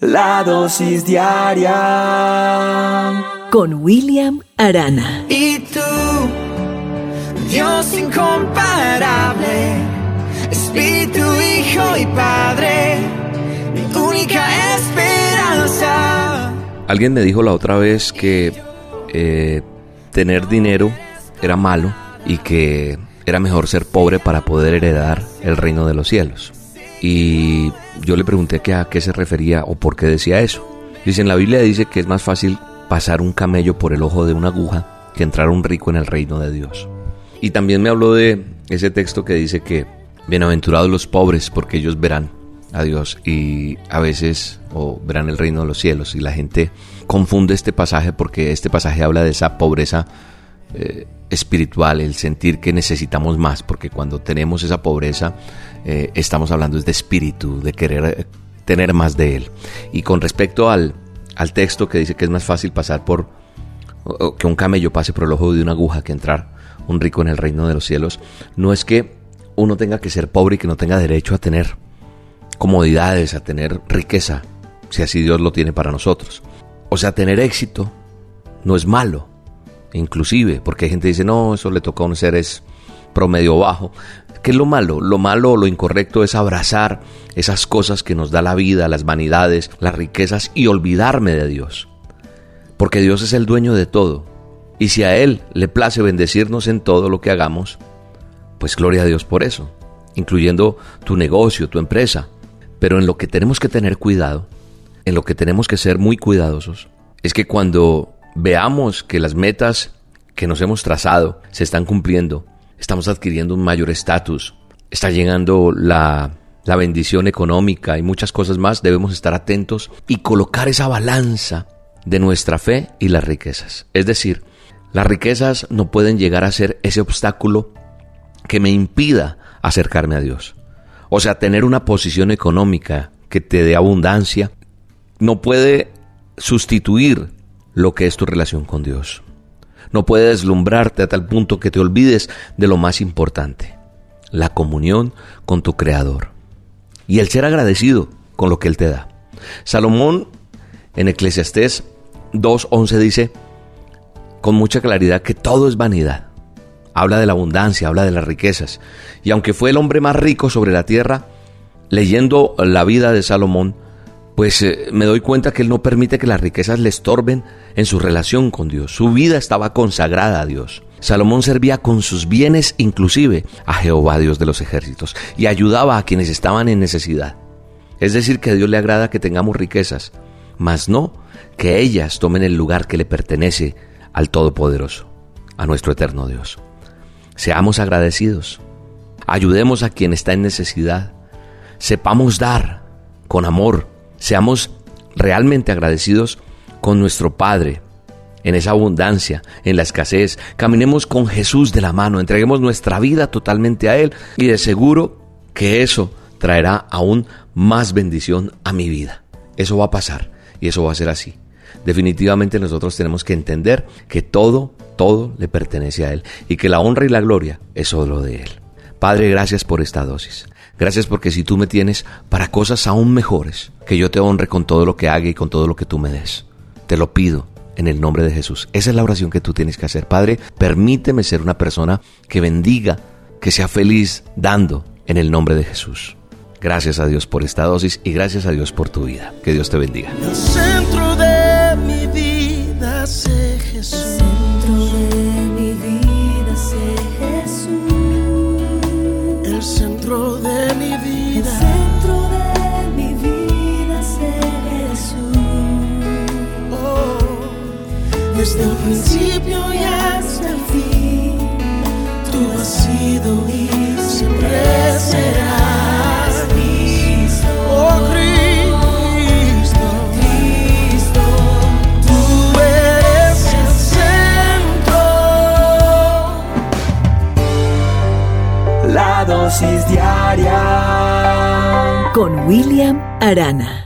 La dosis diaria con William Arana. Y tú, Dios incomparable, Espíritu, Hijo y Padre, mi única esperanza. Alguien me dijo la otra vez que eh, tener dinero era malo y que era mejor ser pobre para poder heredar el reino de los cielos. Y yo le pregunté que a qué se refería o por qué decía eso. Dice, en la Biblia dice que es más fácil pasar un camello por el ojo de una aguja que entrar un rico en el reino de Dios. Y también me habló de ese texto que dice que bienaventurados los pobres porque ellos verán a Dios y a veces o verán el reino de los cielos y la gente confunde este pasaje porque este pasaje habla de esa pobreza eh, espiritual, el sentir que necesitamos más, porque cuando tenemos esa pobreza eh, estamos hablando de espíritu, de querer eh, tener más de Él. Y con respecto al, al texto que dice que es más fácil pasar por, que un camello pase por el ojo de una aguja que entrar un rico en el reino de los cielos, no es que uno tenga que ser pobre y que no tenga derecho a tener comodidades, a tener riqueza, si así Dios lo tiene para nosotros. O sea, tener éxito no es malo inclusive, porque hay gente que dice, no, eso le toca a un seres promedio bajo. ¿Qué es lo malo? Lo malo lo incorrecto es abrazar esas cosas que nos da la vida, las vanidades, las riquezas y olvidarme de Dios. Porque Dios es el dueño de todo. Y si a Él le place bendecirnos en todo lo que hagamos, pues gloria a Dios por eso, incluyendo tu negocio, tu empresa. Pero en lo que tenemos que tener cuidado, en lo que tenemos que ser muy cuidadosos, es que cuando veamos que las metas que nos hemos trazado se están cumpliendo, estamos adquiriendo un mayor estatus, está llegando la, la bendición económica y muchas cosas más, debemos estar atentos y colocar esa balanza de nuestra fe y las riquezas. Es decir, las riquezas no pueden llegar a ser ese obstáculo que me impida acercarme a Dios. O sea, tener una posición económica que te dé abundancia no puede sustituir lo que es tu relación con Dios. No puede deslumbrarte a tal punto que te olvides de lo más importante, la comunión con tu Creador y el ser agradecido con lo que Él te da. Salomón en Eclesiastés 2.11 dice con mucha claridad que todo es vanidad. Habla de la abundancia, habla de las riquezas. Y aunque fue el hombre más rico sobre la tierra, leyendo la vida de Salomón, pues eh, me doy cuenta que Él no permite que las riquezas le estorben en su relación con Dios. Su vida estaba consagrada a Dios. Salomón servía con sus bienes inclusive a Jehová Dios de los ejércitos y ayudaba a quienes estaban en necesidad. Es decir, que a Dios le agrada que tengamos riquezas, mas no que ellas tomen el lugar que le pertenece al Todopoderoso, a nuestro eterno Dios. Seamos agradecidos, ayudemos a quien está en necesidad, sepamos dar con amor, Seamos realmente agradecidos con nuestro Padre en esa abundancia, en la escasez. Caminemos con Jesús de la mano, entreguemos nuestra vida totalmente a Él y de seguro que eso traerá aún más bendición a mi vida. Eso va a pasar y eso va a ser así. Definitivamente nosotros tenemos que entender que todo, todo le pertenece a Él y que la honra y la gloria es solo de Él. Padre, gracias por esta dosis. Gracias porque si tú me tienes para cosas aún mejores, que yo te honre con todo lo que haga y con todo lo que tú me des. Te lo pido en el nombre de Jesús. Esa es la oración que tú tienes que hacer. Padre, permíteme ser una persona que bendiga, que sea feliz dando en el nombre de Jesús. Gracias a Dios por esta dosis y gracias a Dios por tu vida. Que Dios te bendiga. El centro de mi vida sé Jesús. Centro de mi El vida. centro de mi vida sé Jesús. Oh, desde el principio y hasta el fin. Tú has sido y siempre serás. Con William Arana.